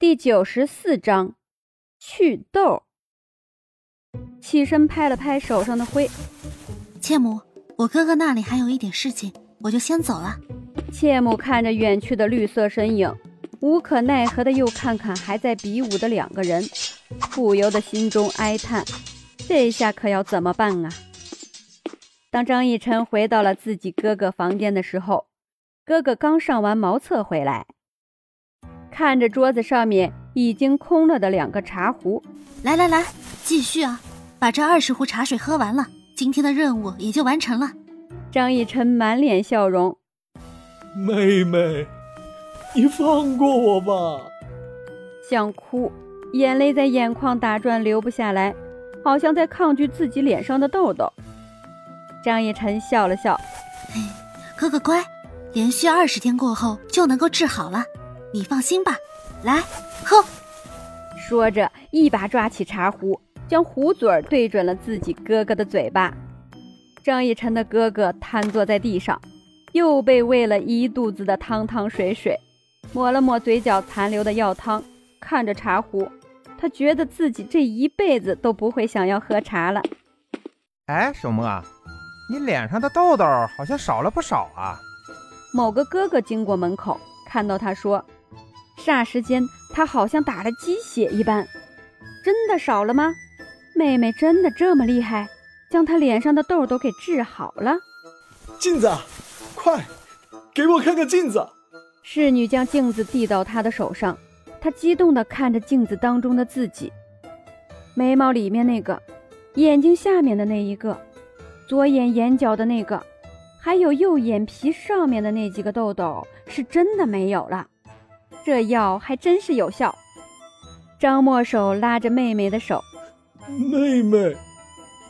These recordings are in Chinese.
第九十四章，祛痘。起身拍了拍手上的灰，切母，我哥哥那里还有一点事情，我就先走了。切母看着远去的绿色身影，无可奈何的又看看还在比武的两个人，不由得心中哀叹：这下可要怎么办啊？当张逸晨回到了自己哥哥房间的时候，哥哥刚上完茅厕回来。看着桌子上面已经空了的两个茶壶，来来来，继续啊！把这二十壶茶水喝完了，今天的任务也就完成了。张逸晨满脸笑容，妹妹，你放过我吧！想哭，眼泪在眼眶打转，流不下来，好像在抗拒自己脸上的痘痘。张逸晨笑了笑，嘿，哥哥乖，连续二十天过后就能够治好了。你放心吧，来喝。说着，一把抓起茶壶，将壶嘴对准了自己哥哥的嘴巴。张逸晨的哥哥瘫坐在地上，又被喂了一肚子的汤汤水水，抹了抹嘴角残留的药汤，看着茶壶，他觉得自己这一辈子都不会想要喝茶了。哎，守梦啊，你脸上的痘痘好像少了不少啊。某个哥哥经过门口，看到他说。霎时间，他好像打了鸡血一般，真的少了吗？妹妹真的这么厉害，将他脸上的痘都给治好了？镜子，快，给我看看镜子！侍女将镜子递到他的手上，他激动地看着镜子当中的自己，眉毛里面那个，眼睛下面的那一个，左眼眼角的那个，还有右眼皮上面的那几个痘痘，是真的没有了。这药还真是有效。张墨手拉着妹妹的手，妹妹，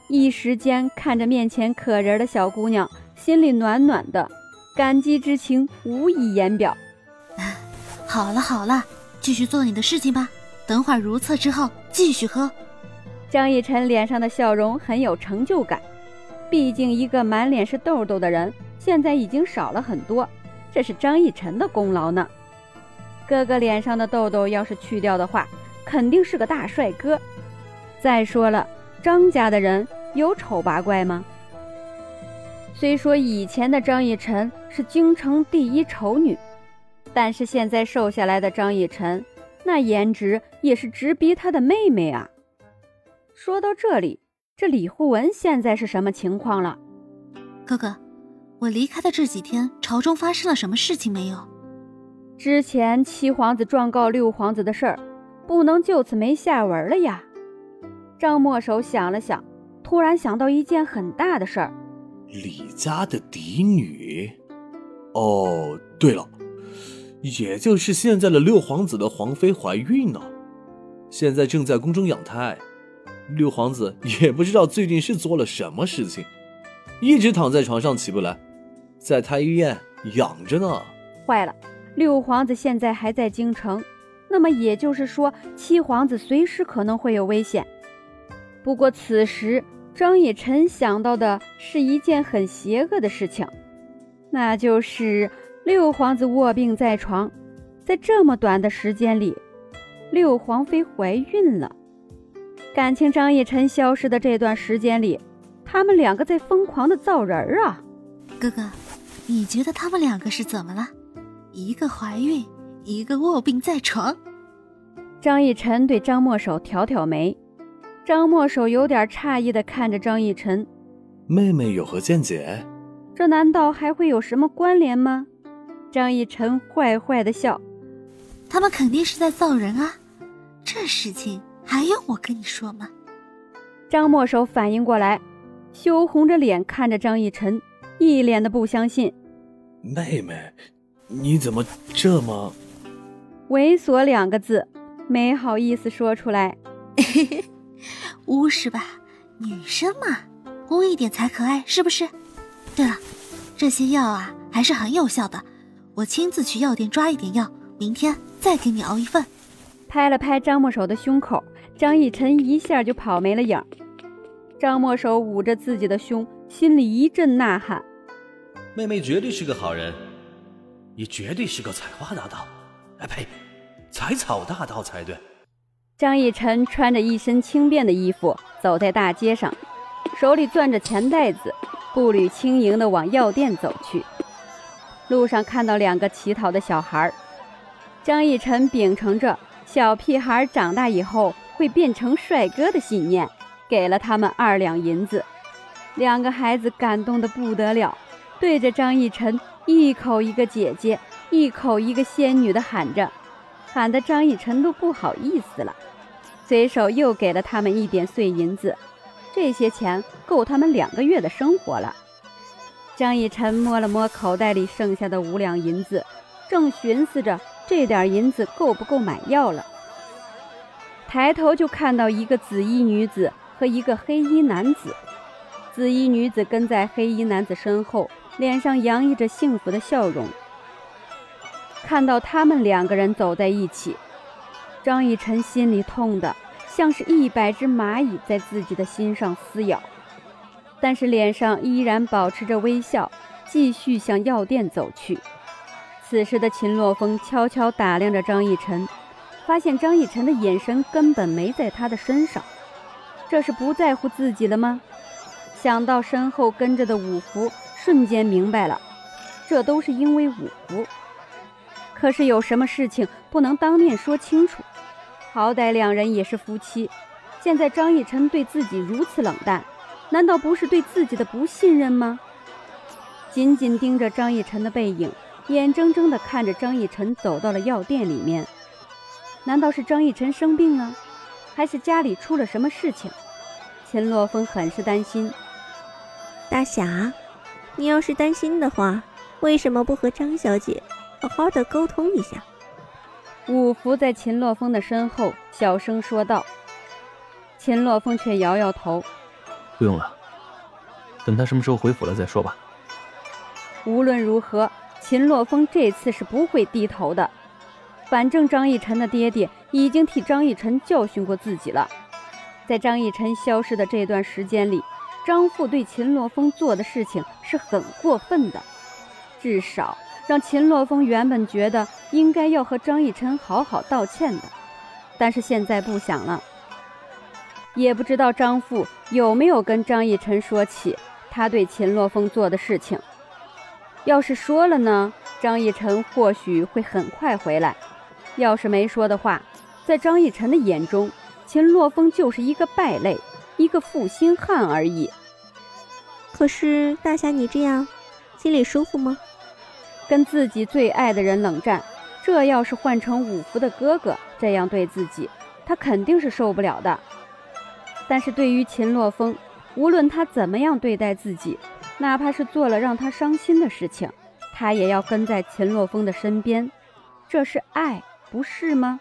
一时间看着面前可人的小姑娘，心里暖暖的，感激之情无以言表。好了好了，继续做你的事情吧。等会儿如厕之后继续喝。张逸晨脸上的笑容很有成就感，毕竟一个满脸是痘痘的人，现在已经少了很多，这是张逸晨的功劳呢。哥哥脸上的痘痘要是去掉的话，肯定是个大帅哥。再说了，张家的人有丑八怪吗？虽说以前的张逸晨是京城第一丑女，但是现在瘦下来的张逸晨，那颜值也是直逼他的妹妹啊。说到这里，这李护文现在是什么情况了？哥哥，我离开的这几天，朝中发生了什么事情没有？之前七皇子状告六皇子的事儿，不能就此没下文了呀。张墨守想了想，突然想到一件很大的事儿：李家的嫡女。哦，对了，也就是现在的六皇子的皇妃怀孕了，现在正在宫中养胎。六皇子也不知道最近是做了什么事情，一直躺在床上起不来，在太医院养着呢。坏了！六皇子现在还在京城，那么也就是说，七皇子随时可能会有危险。不过此时，张以晨想到的是一件很邪恶的事情，那就是六皇子卧病在床，在这么短的时间里，六皇妃怀孕了。感情张以晨消失的这段时间里，他们两个在疯狂的造人啊！哥哥，你觉得他们两个是怎么了？一个怀孕，一个卧病在床。张逸晨对张墨守挑挑眉，张墨守有点诧异的看着张逸晨：“妹妹有何见解？这难道还会有什么关联吗？”张逸晨坏坏的笑：“他们肯定是在造人啊，这事情还用我跟你说吗？”张墨守反应过来，羞红着脸看着张逸晨，一脸的不相信：“妹妹。”你怎么这么猥琐两个字，没好意思说出来。巫师吧？女生嘛，污一点才可爱，是不是？对了，这些药啊还是很有效的，我亲自去药店抓一点药，明天再给你熬一份。拍了拍张墨守的胸口，张逸晨一下就跑没了影。张墨守捂着自己的胸，心里一阵呐喊：妹妹绝对是个好人。也绝对是个采花大盗，哎呸！采草大盗才对。张逸晨穿着一身轻便的衣服，走在大街上，手里攥着钱袋子，步履轻盈地往药店走去。路上看到两个乞讨的小孩，张逸晨秉承着小屁孩长大以后会变成帅哥的信念，给了他们二两银子。两个孩子感动得不得了，对着张逸晨一口一个姐姐，一口一个仙女的喊着，喊得张逸晨都不好意思了。随手又给了他们一点碎银子，这些钱够他们两个月的生活了。张逸晨摸了摸口袋里剩下的五两银子，正寻思着这点银子够不够买药了，抬头就看到一个紫衣女子和一个黑衣男子。紫衣女子跟在黑衣男子身后，脸上洋溢着幸福的笑容。看到他们两个人走在一起。张逸晨心里痛得像是一百只蚂蚁在自己的心上撕咬，但是脸上依然保持着微笑，继续向药店走去。此时的秦洛风悄悄打量着张逸晨，发现张逸晨的眼神根本没在他的身上，这是不在乎自己了吗？想到身后跟着的五福，瞬间明白了，这都是因为五福。可是有什么事情不能当面说清楚？好歹两人也是夫妻，现在张逸晨对自己如此冷淡，难道不是对自己的不信任吗？紧紧盯着张逸晨的背影，眼睁睁地看着张逸晨走到了药店里面。难道是张逸晨生病了，还是家里出了什么事情？秦洛风很是担心。大侠，你要是担心的话，为什么不和张小姐好好的沟通一下？五福在秦洛风的身后小声说道，秦洛风却摇摇头：“不用了，等他什么时候回府了再说吧。”无论如何，秦洛风这次是不会低头的。反正张逸晨的爹爹已经替张逸晨教训过自己了。在张逸晨消失的这段时间里，张父对秦洛风做的事情是很过分的，至少。让秦洛风原本觉得应该要和张逸晨好好道歉的，但是现在不想了。也不知道张父有没有跟张逸晨说起他对秦洛风做的事情。要是说了呢，张逸晨或许会很快回来；要是没说的话，在张逸晨的眼中，秦洛风就是一个败类，一个负心汉而已。可是大侠，你这样心里舒服吗？跟自己最爱的人冷战，这要是换成五福的哥哥这样对自己，他肯定是受不了的。但是对于秦洛风，无论他怎么样对待自己，哪怕是做了让他伤心的事情，他也要跟在秦洛风的身边，这是爱，不是吗？